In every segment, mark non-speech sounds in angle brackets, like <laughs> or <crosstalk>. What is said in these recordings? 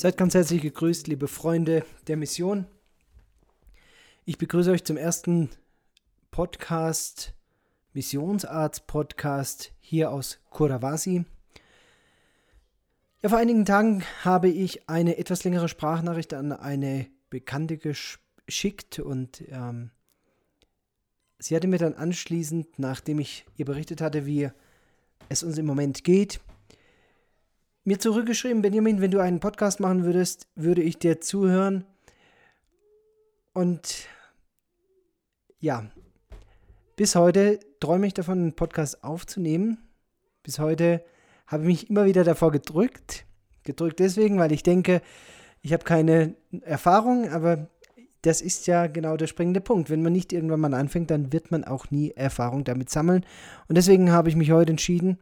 Seid ganz herzlich gegrüßt, liebe Freunde der Mission. Ich begrüße euch zum ersten Podcast, Missionsarzt-Podcast hier aus Kuravasi. Ja, vor einigen Tagen habe ich eine etwas längere Sprachnachricht an eine Bekannte geschickt und ähm, sie hatte mir dann anschließend, nachdem ich ihr berichtet hatte, wie es uns im Moment geht, mir zurückgeschrieben, Benjamin, wenn du einen Podcast machen würdest, würde ich dir zuhören. Und ja, bis heute träume ich davon, einen Podcast aufzunehmen. Bis heute habe ich mich immer wieder davor gedrückt. Gedrückt deswegen, weil ich denke, ich habe keine Erfahrung, aber das ist ja genau der springende Punkt. Wenn man nicht irgendwann mal anfängt, dann wird man auch nie Erfahrung damit sammeln. Und deswegen habe ich mich heute entschieden,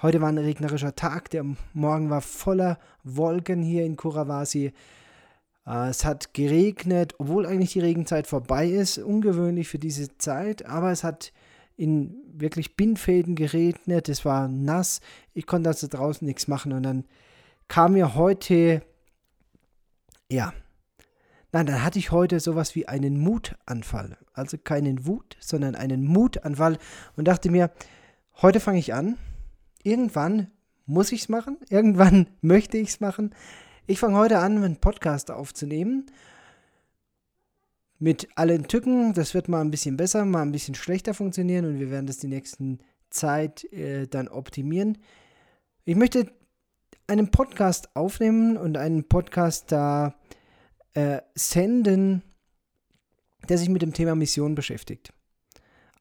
Heute war ein regnerischer Tag, der Morgen war voller Wolken hier in Kuravasi. Äh, es hat geregnet, obwohl eigentlich die Regenzeit vorbei ist, ungewöhnlich für diese Zeit, aber es hat in wirklich Bindfäden geregnet, es war nass, ich konnte also draußen nichts machen und dann kam mir heute, ja, nein, dann hatte ich heute sowas wie einen Mutanfall, also keinen Wut, sondern einen Mutanfall und dachte mir, heute fange ich an, irgendwann muss ich es machen, irgendwann <laughs> möchte ich es machen. Ich fange heute an, einen Podcast aufzunehmen. Mit allen Tücken, das wird mal ein bisschen besser, mal ein bisschen schlechter funktionieren und wir werden das die nächsten Zeit äh, dann optimieren. Ich möchte einen Podcast aufnehmen und einen Podcast da äh, senden, der sich mit dem Thema Mission beschäftigt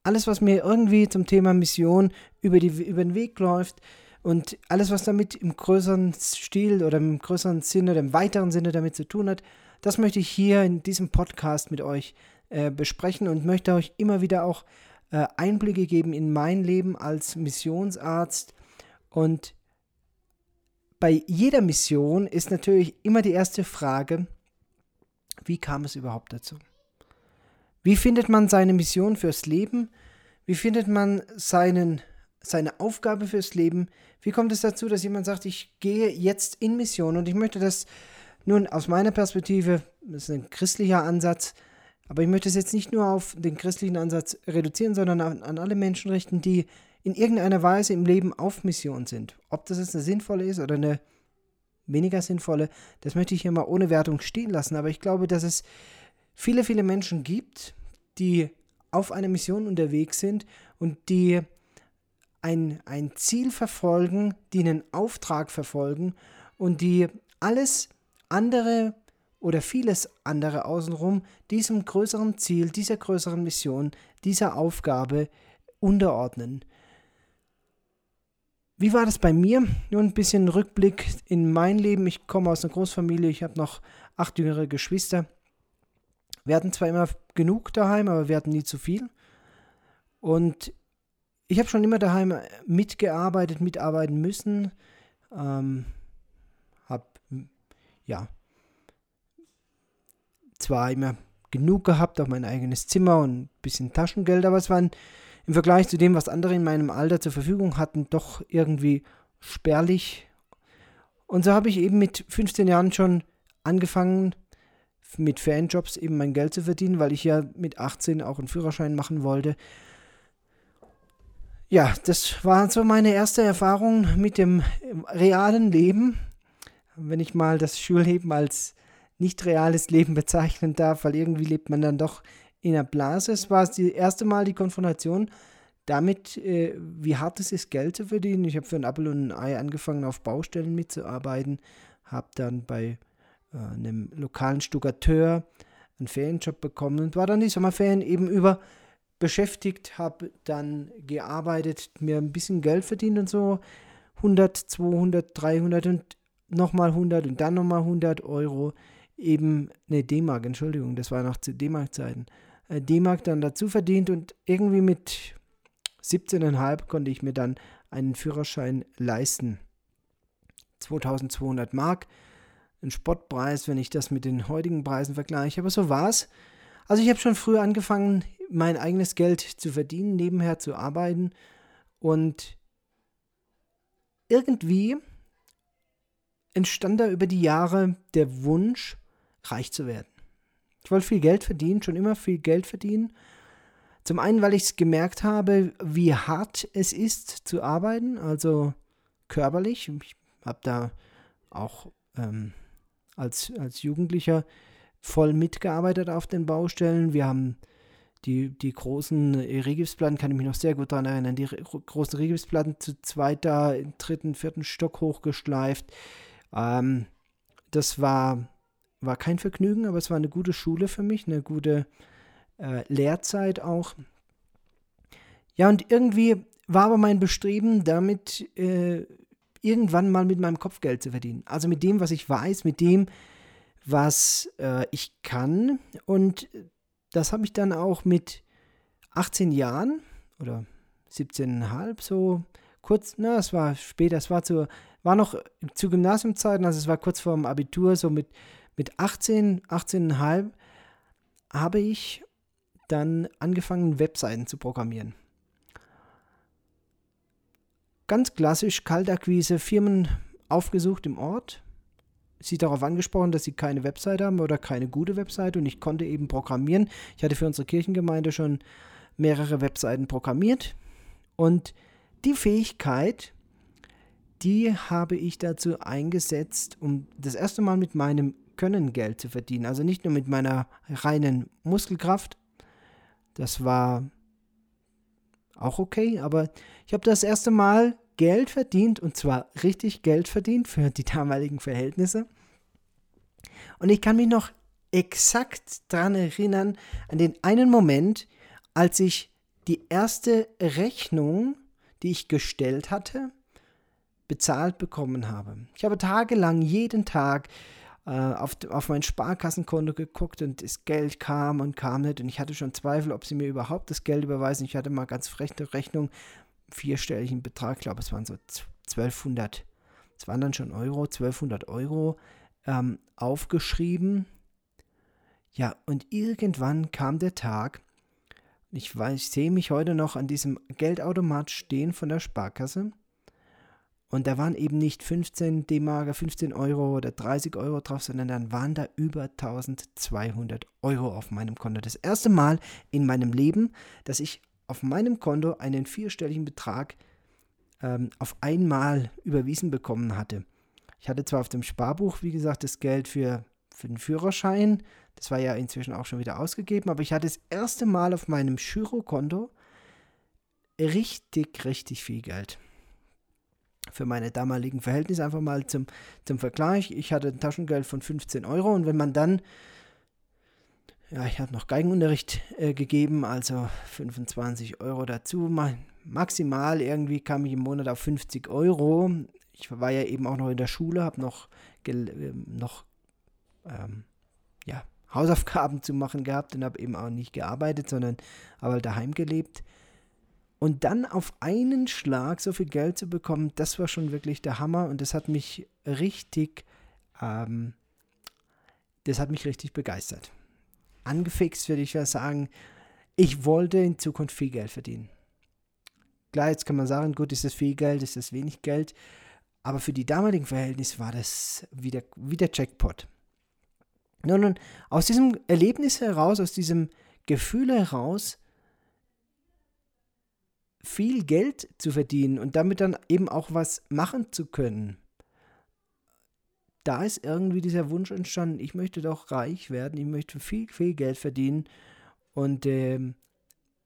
alles, was mir irgendwie zum Thema Mission über, die, über den Weg läuft und alles, was damit im größeren Stil oder im größeren Sinne oder im weiteren Sinne damit zu tun hat, das möchte ich hier in diesem Podcast mit euch äh, besprechen und möchte euch immer wieder auch äh, Einblicke geben in mein Leben als Missionsarzt. Und bei jeder Mission ist natürlich immer die erste Frage, wie kam es überhaupt dazu? Wie findet man seine Mission fürs Leben? Wie findet man seinen, seine Aufgabe fürs Leben? Wie kommt es dazu, dass jemand sagt, ich gehe jetzt in Mission und ich möchte das nun aus meiner Perspektive, das ist ein christlicher Ansatz, aber ich möchte es jetzt nicht nur auf den christlichen Ansatz reduzieren, sondern an, an alle Menschen richten, die in irgendeiner Weise im Leben auf Mission sind. Ob das jetzt eine sinnvolle ist oder eine weniger sinnvolle, das möchte ich hier mal ohne Wertung stehen lassen. Aber ich glaube, dass es viele, viele Menschen gibt, die auf einer Mission unterwegs sind und die ein, ein Ziel verfolgen, die einen Auftrag verfolgen und die alles andere oder vieles andere außenrum diesem größeren Ziel, dieser größeren Mission, dieser Aufgabe unterordnen. Wie war das bei mir? Nur ein bisschen Rückblick in mein Leben. Ich komme aus einer Großfamilie, ich habe noch acht jüngere Geschwister. Wir hatten zwar immer genug daheim, aber wir hatten nie zu viel. Und ich habe schon immer daheim mitgearbeitet, mitarbeiten müssen. Ähm, habe, ja, zwar immer genug gehabt, auch mein eigenes Zimmer und ein bisschen Taschengeld, aber es waren im Vergleich zu dem, was andere in meinem Alter zur Verfügung hatten, doch irgendwie spärlich. Und so habe ich eben mit 15 Jahren schon angefangen, mit Fanjobs eben mein Geld zu verdienen, weil ich ja mit 18 auch einen Führerschein machen wollte. Ja, das war so meine erste Erfahrung mit dem realen Leben, wenn ich mal das Schulleben als nicht reales Leben bezeichnen darf, weil irgendwie lebt man dann doch in einer Blase. Es war das erste Mal die Konfrontation damit, äh, wie hart es ist, Geld zu verdienen. Ich habe für ein Apple und ein Ei angefangen, auf Baustellen mitzuarbeiten, habe dann bei äh, einem lokalen Stuckateur einen Ferienjob bekommen und war dann die Sommerferien eben über beschäftigt, habe dann gearbeitet, mir ein bisschen Geld verdient und so 100, 200, 300 und nochmal 100 und dann nochmal 100 Euro eben, ne D-Mark, Entschuldigung, das war noch zu D-Mark-Zeiten, äh, D-Mark dann dazu verdient und irgendwie mit 17,5 konnte ich mir dann einen Führerschein leisten. 2200 Mark ein Spottpreis, wenn ich das mit den heutigen Preisen vergleiche. Aber so war es. Also ich habe schon früh angefangen, mein eigenes Geld zu verdienen, nebenher zu arbeiten. Und irgendwie entstand da über die Jahre der Wunsch, reich zu werden. Ich wollte viel Geld verdienen, schon immer viel Geld verdienen. Zum einen, weil ich es gemerkt habe, wie hart es ist zu arbeiten, also körperlich. Ich habe da auch ähm, als, als Jugendlicher voll mitgearbeitet auf den Baustellen. Wir haben die, die großen Rigipsplatten, kann ich mich noch sehr gut daran erinnern, die großen Rigipsplatten zu zweiter, dritten, vierten Stock hochgeschleift. Ähm, das war, war kein Vergnügen, aber es war eine gute Schule für mich, eine gute äh, Lehrzeit auch. Ja, und irgendwie war aber mein Bestreben damit, äh, irgendwann mal mit meinem Kopf Geld zu verdienen. Also mit dem, was ich weiß, mit dem, was äh, ich kann. Und das habe ich dann auch mit 18 Jahren oder 17,5 so kurz, na, es war später, es war zu, war noch zu Gymnasiumzeiten, also es war kurz vor dem Abitur, so mit, mit 18, 18,5 habe ich dann angefangen, Webseiten zu programmieren. Ganz klassisch Kaltakquise, Firmen aufgesucht im Ort, sie darauf angesprochen, dass sie keine Website haben oder keine gute Website und ich konnte eben programmieren. Ich hatte für unsere Kirchengemeinde schon mehrere Webseiten programmiert und die Fähigkeit, die habe ich dazu eingesetzt, um das erste Mal mit meinem Können Geld zu verdienen. Also nicht nur mit meiner reinen Muskelkraft. Das war auch okay, aber ich habe das erste Mal Geld verdient und zwar richtig Geld verdient für die damaligen Verhältnisse. Und ich kann mich noch exakt daran erinnern, an den einen Moment, als ich die erste Rechnung, die ich gestellt hatte, bezahlt bekommen habe. Ich habe tagelang jeden Tag auf, auf mein Sparkassenkonto geguckt und das Geld kam und kam nicht. Und ich hatte schon Zweifel, ob sie mir überhaupt das Geld überweisen. Ich hatte mal ganz frech eine Rechnung, vierstelligen Betrag, ich glaube, es waren so 1200, es waren dann schon Euro, 1200 Euro ähm, aufgeschrieben. Ja, und irgendwann kam der Tag, ich weiß, ich sehe mich heute noch an diesem Geldautomat stehen von der Sparkasse. Und da waren eben nicht 15 D-Mark, 15 Euro oder 30 Euro drauf, sondern dann waren da über 1200 Euro auf meinem Konto. Das erste Mal in meinem Leben, dass ich auf meinem Konto einen vierstelligen Betrag ähm, auf einmal überwiesen bekommen hatte. Ich hatte zwar auf dem Sparbuch, wie gesagt, das Geld für, für den Führerschein, das war ja inzwischen auch schon wieder ausgegeben, aber ich hatte das erste Mal auf meinem Girokonto richtig, richtig viel Geld für meine damaligen Verhältnisse einfach mal zum, zum Vergleich. Ich hatte ein Taschengeld von 15 Euro und wenn man dann, ja, ich habe noch Geigenunterricht äh, gegeben, also 25 Euro dazu, maximal irgendwie kam ich im Monat auf 50 Euro. Ich war ja eben auch noch in der Schule, habe noch, äh, noch ähm, ja, Hausaufgaben zu machen gehabt und habe eben auch nicht gearbeitet, sondern aber halt daheim gelebt. Und dann auf einen Schlag so viel Geld zu bekommen, das war schon wirklich der Hammer und das hat mich richtig, ähm, das hat mich richtig begeistert. Angefixt würde ich ja sagen, ich wollte in Zukunft viel Geld verdienen. Klar, jetzt kann man sagen, gut, ist das viel Geld, ist das wenig Geld, aber für die damaligen Verhältnisse war das wieder, wieder Jackpot. Nun, nun, aus diesem Erlebnis heraus, aus diesem Gefühl heraus, viel Geld zu verdienen und damit dann eben auch was machen zu können. Da ist irgendwie dieser Wunsch entstanden, ich möchte doch reich werden, ich möchte viel, viel Geld verdienen. Und äh,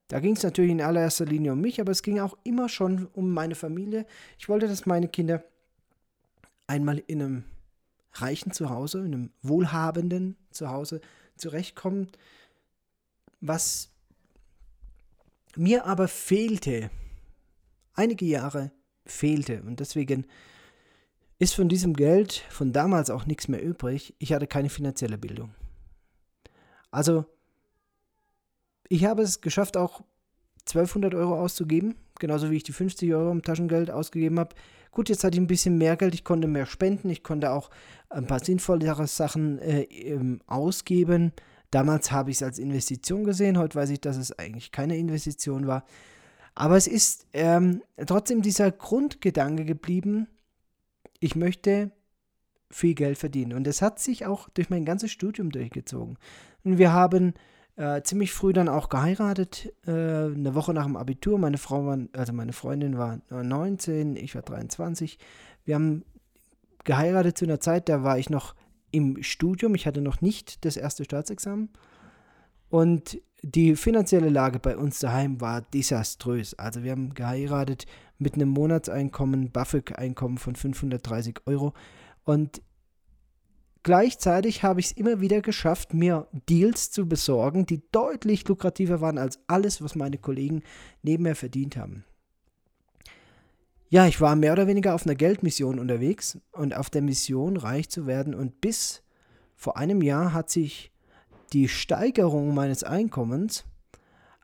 da ging es natürlich in allererster Linie um mich, aber es ging auch immer schon um meine Familie. Ich wollte, dass meine Kinder einmal in einem reichen Zuhause, in einem wohlhabenden Zuhause zurechtkommen, was mir aber fehlte, einige Jahre fehlte und deswegen ist von diesem Geld von damals auch nichts mehr übrig. Ich hatte keine finanzielle Bildung. Also, ich habe es geschafft, auch 1200 Euro auszugeben, genauso wie ich die 50 Euro im Taschengeld ausgegeben habe. Gut, jetzt hatte ich ein bisschen mehr Geld, ich konnte mehr spenden, ich konnte auch ein paar sinnvollere Sachen äh, ähm, ausgeben. Damals habe ich es als Investition gesehen, heute weiß ich, dass es eigentlich keine Investition war. Aber es ist ähm, trotzdem dieser Grundgedanke geblieben, ich möchte viel Geld verdienen. Und das hat sich auch durch mein ganzes Studium durchgezogen. Und wir haben äh, ziemlich früh dann auch geheiratet, äh, eine Woche nach dem Abitur. Meine Frau war, also meine Freundin war 19, ich war 23. Wir haben geheiratet zu einer Zeit, da war ich noch im Studium. Ich hatte noch nicht das erste Staatsexamen. Und die finanzielle Lage bei uns daheim war desaströs. Also wir haben geheiratet mit einem Monatseinkommen, BAföG-Einkommen von 530 Euro. Und gleichzeitig habe ich es immer wieder geschafft, mir Deals zu besorgen, die deutlich lukrativer waren als alles, was meine Kollegen neben mir verdient haben. Ja, ich war mehr oder weniger auf einer Geldmission unterwegs und auf der Mission reich zu werden. Und bis vor einem Jahr hat sich die Steigerung meines Einkommens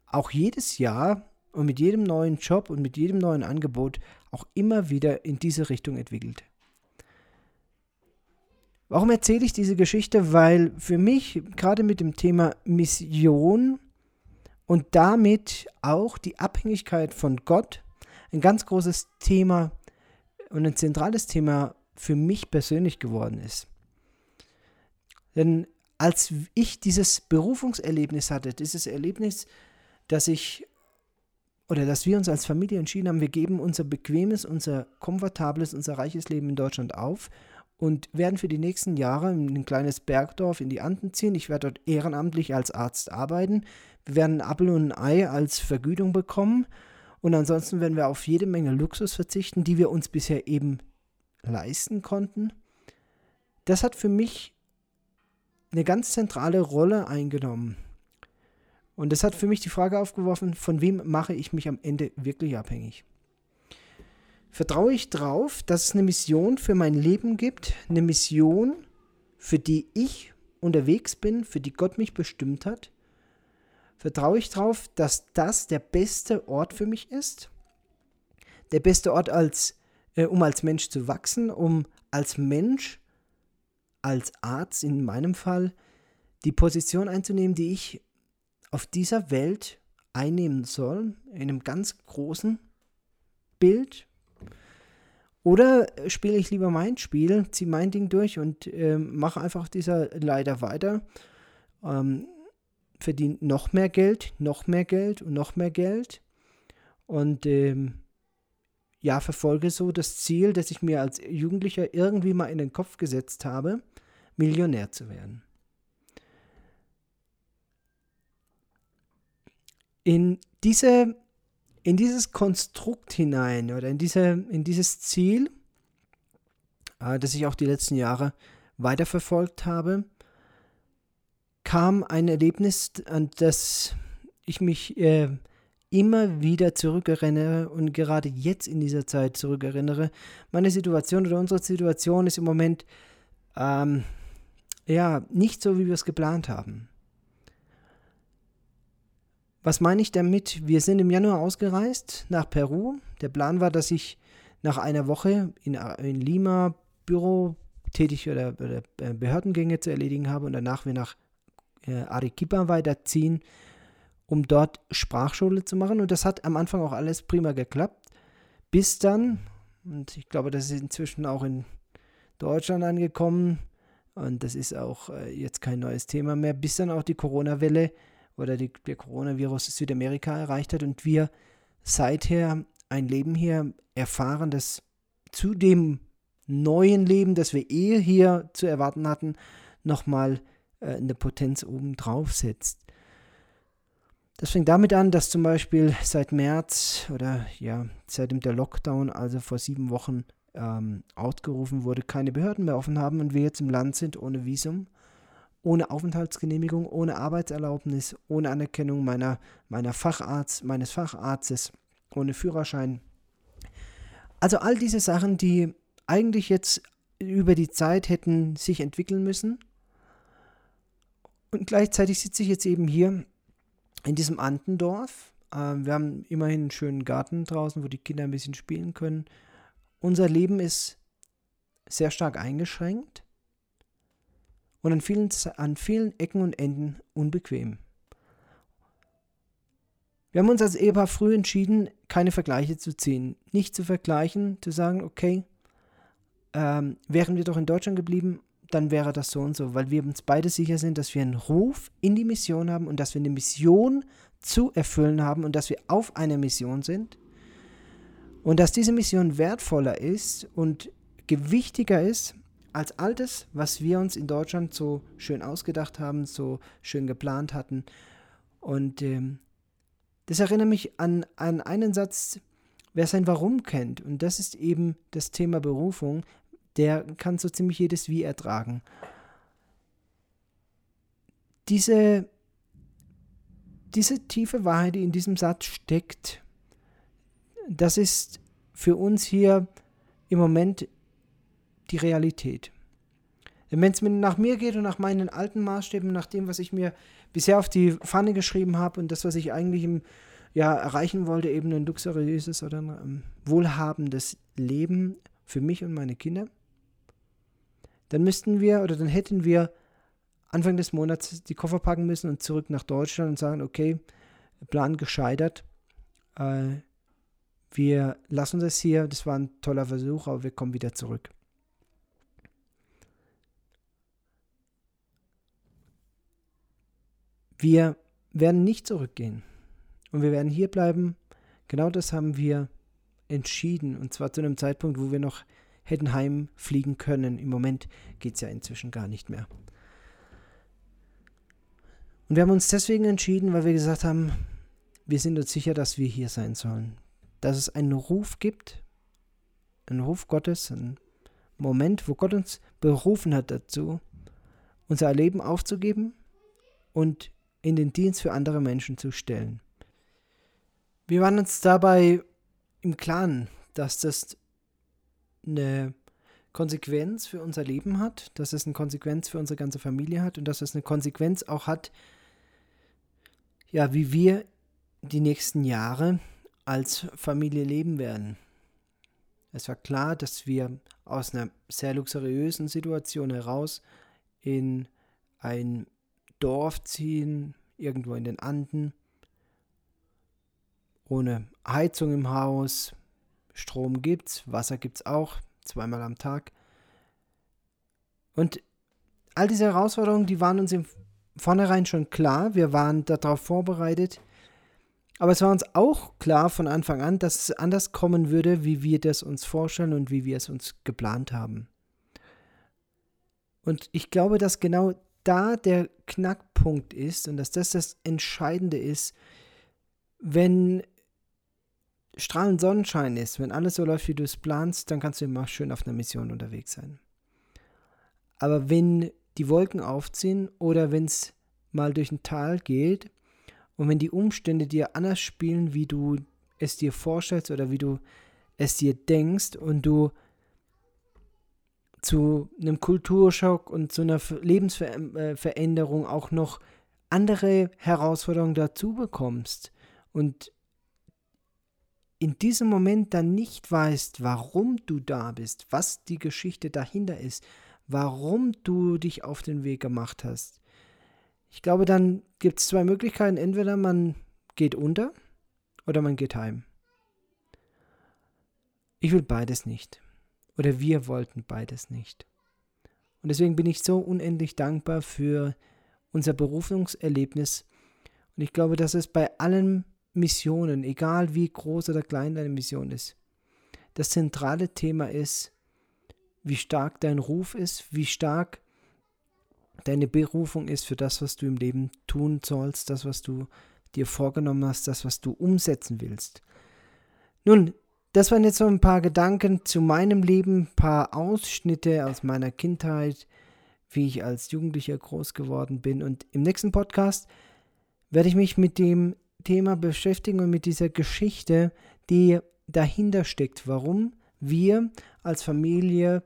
auch jedes Jahr und mit jedem neuen Job und mit jedem neuen Angebot auch immer wieder in diese Richtung entwickelt. Warum erzähle ich diese Geschichte? Weil für mich gerade mit dem Thema Mission und damit auch die Abhängigkeit von Gott ein ganz großes Thema und ein zentrales Thema für mich persönlich geworden ist. Denn als ich dieses Berufungserlebnis hatte, dieses Erlebnis, dass ich oder dass wir uns als Familie entschieden haben, wir geben unser bequemes, unser komfortables, unser reiches Leben in Deutschland auf und werden für die nächsten Jahre in ein kleines Bergdorf in die Anden ziehen. Ich werde dort ehrenamtlich als Arzt arbeiten. Wir werden ein Apfel und ein Ei als Vergütung bekommen und ansonsten werden wir auf jede Menge Luxus verzichten, die wir uns bisher eben leisten konnten. Das hat für mich eine ganz zentrale Rolle eingenommen. Und das hat für mich die Frage aufgeworfen, von wem mache ich mich am Ende wirklich abhängig? Vertraue ich darauf, dass es eine Mission für mein Leben gibt, eine Mission, für die ich unterwegs bin, für die Gott mich bestimmt hat? Vertraue ich darauf, dass das der beste Ort für mich ist. Der beste Ort, als, äh, um als Mensch zu wachsen, um als Mensch, als Arzt in meinem Fall, die Position einzunehmen, die ich auf dieser Welt einnehmen soll, in einem ganz großen Bild. Oder spiele ich lieber mein Spiel, ziehe mein Ding durch und äh, mache einfach dieser Leiter weiter. Ähm, verdient noch mehr Geld, noch mehr Geld und noch mehr Geld. Und ähm, ja, verfolge so das Ziel, das ich mir als Jugendlicher irgendwie mal in den Kopf gesetzt habe, Millionär zu werden. In, diese, in dieses Konstrukt hinein oder in, diese, in dieses Ziel, äh, das ich auch die letzten Jahre weiterverfolgt habe, kam ein Erlebnis, an das ich mich äh, immer wieder zurückerinnere und gerade jetzt in dieser Zeit zurückerinnere. Meine Situation oder unsere Situation ist im Moment ähm, ja nicht so, wie wir es geplant haben. Was meine ich damit? Wir sind im Januar ausgereist nach Peru. Der Plan war, dass ich nach einer Woche in, in Lima Büro tätig oder, oder äh, Behördengänge zu erledigen habe und danach wir nach Arequipa weiterziehen, um dort Sprachschule zu machen. Und das hat am Anfang auch alles prima geklappt. Bis dann, und ich glaube, das ist inzwischen auch in Deutschland angekommen, und das ist auch äh, jetzt kein neues Thema mehr, bis dann auch die Corona-Welle oder die, der Coronavirus Südamerika erreicht hat und wir seither ein Leben hier erfahren, das zu dem neuen Leben, das wir eh hier zu erwarten hatten, nochmal äh, eine Potenz oben drauf setzt. Das fängt damit an, dass zum Beispiel seit März oder ja, seitdem der Lockdown, also vor sieben Wochen, ähm, ausgerufen wurde, keine Behörden mehr offen haben und wir jetzt im Land sind ohne Visum, ohne Aufenthaltsgenehmigung, ohne Arbeitserlaubnis, ohne Anerkennung meiner, meiner Facharzt, meines Facharztes, ohne Führerschein. Also all diese Sachen, die eigentlich jetzt über die Zeit hätten sich entwickeln müssen, und gleichzeitig sitze ich jetzt eben hier in diesem Antendorf. Ähm, wir haben immerhin einen schönen Garten draußen, wo die Kinder ein bisschen spielen können. Unser Leben ist sehr stark eingeschränkt und an vielen, an vielen Ecken und Enden unbequem. Wir haben uns als Ehepaar früh entschieden, keine Vergleiche zu ziehen. Nicht zu vergleichen, zu sagen, okay, ähm, wären wir doch in Deutschland geblieben, dann wäre das so und so, weil wir uns beide sicher sind, dass wir einen Ruf in die Mission haben und dass wir eine Mission zu erfüllen haben und dass wir auf einer Mission sind und dass diese Mission wertvoller ist und gewichtiger ist als all das, was wir uns in Deutschland so schön ausgedacht haben, so schön geplant hatten. Und ähm, das erinnert mich an, an einen Satz, wer sein Warum kennt. Und das ist eben das Thema Berufung. Der kann so ziemlich jedes Wie ertragen. Diese, diese tiefe Wahrheit, die in diesem Satz steckt, das ist für uns hier im Moment die Realität. Wenn es nach mir geht und nach meinen alten Maßstäben, nach dem, was ich mir bisher auf die Pfanne geschrieben habe und das, was ich eigentlich im, ja, erreichen wollte, eben ein luxuriöses oder ein um, wohlhabendes Leben für mich und meine Kinder, dann müssten wir oder dann hätten wir Anfang des Monats die Koffer packen müssen und zurück nach Deutschland und sagen, okay, Plan gescheitert. Äh, wir lassen das hier, das war ein toller Versuch, aber wir kommen wieder zurück. Wir werden nicht zurückgehen und wir werden hier bleiben. Genau das haben wir entschieden und zwar zu einem Zeitpunkt, wo wir noch hätten heimfliegen können. Im Moment geht es ja inzwischen gar nicht mehr. Und wir haben uns deswegen entschieden, weil wir gesagt haben, wir sind uns sicher, dass wir hier sein sollen. Dass es einen Ruf gibt, einen Ruf Gottes, einen Moment, wo Gott uns berufen hat dazu, unser Leben aufzugeben und in den Dienst für andere Menschen zu stellen. Wir waren uns dabei im Klaren, dass das eine Konsequenz für unser Leben hat, dass es eine Konsequenz für unsere ganze Familie hat und dass es eine Konsequenz auch hat, ja, wie wir die nächsten Jahre als Familie leben werden. Es war klar, dass wir aus einer sehr luxuriösen Situation heraus in ein Dorf ziehen, irgendwo in den Anden, ohne Heizung im Haus, Strom gibt's, Wasser gibt's auch, zweimal am Tag. Und all diese Herausforderungen, die waren uns im Vornherein schon klar, wir waren darauf vorbereitet, aber es war uns auch klar von Anfang an, dass es anders kommen würde, wie wir das uns vorstellen und wie wir es uns geplant haben. Und ich glaube, dass genau da der Knackpunkt ist und dass das das Entscheidende ist, wenn strahlend Sonnenschein ist, wenn alles so läuft, wie du es planst, dann kannst du immer schön auf einer Mission unterwegs sein. Aber wenn die Wolken aufziehen oder wenn es mal durch ein Tal geht und wenn die Umstände dir anders spielen, wie du es dir vorstellst oder wie du es dir denkst und du zu einem Kulturschock und zu einer Lebensveränderung auch noch andere Herausforderungen dazu bekommst und in diesem Moment dann nicht weißt, warum du da bist, was die Geschichte dahinter ist, warum du dich auf den Weg gemacht hast. Ich glaube, dann gibt es zwei Möglichkeiten. Entweder man geht unter oder man geht heim. Ich will beides nicht. Oder wir wollten beides nicht. Und deswegen bin ich so unendlich dankbar für unser Berufungserlebnis. Und ich glaube, dass es bei allen Missionen, egal wie groß oder klein deine Mission ist, das zentrale Thema ist, wie stark dein Ruf ist, wie stark deine Berufung ist für das, was du im Leben tun sollst, das, was du dir vorgenommen hast, das, was du umsetzen willst. Nun, das waren jetzt so ein paar Gedanken zu meinem Leben, ein paar Ausschnitte aus meiner Kindheit, wie ich als Jugendlicher groß geworden bin. Und im nächsten Podcast werde ich mich mit dem Thema beschäftigen und mit dieser Geschichte, die dahinter steckt, warum wir als Familie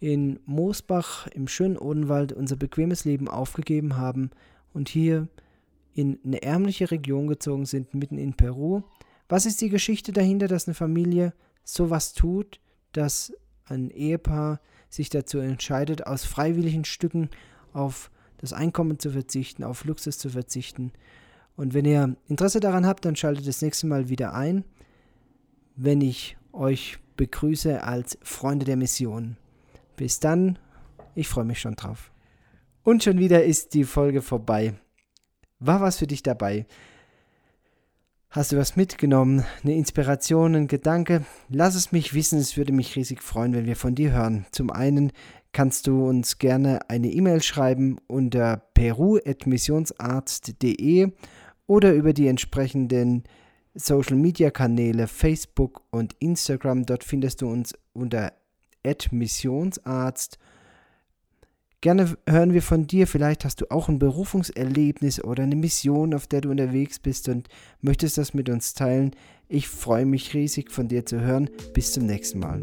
in Moosbach im schönen Odenwald unser bequemes Leben aufgegeben haben und hier in eine ärmliche Region gezogen sind, mitten in Peru was ist die Geschichte dahinter, dass eine Familie sowas tut, dass ein Ehepaar sich dazu entscheidet, aus freiwilligen Stücken auf das Einkommen zu verzichten, auf Luxus zu verzichten. Und wenn ihr Interesse daran habt, dann schaltet das nächste Mal wieder ein, wenn ich euch begrüße als Freunde der Mission. Bis dann, ich freue mich schon drauf. Und schon wieder ist die Folge vorbei. War was für dich dabei? Hast du was mitgenommen? Eine Inspiration, ein Gedanke? Lass es mich wissen, es würde mich riesig freuen, wenn wir von dir hören. Zum einen kannst du uns gerne eine E-Mail schreiben unter peru.missionsarzt.de oder über die entsprechenden Social Media Kanäle Facebook und Instagram. Dort findest du uns unter Missionsarzt. Gerne hören wir von dir. Vielleicht hast du auch ein Berufungserlebnis oder eine Mission, auf der du unterwegs bist und möchtest das mit uns teilen. Ich freue mich riesig von dir zu hören. Bis zum nächsten Mal.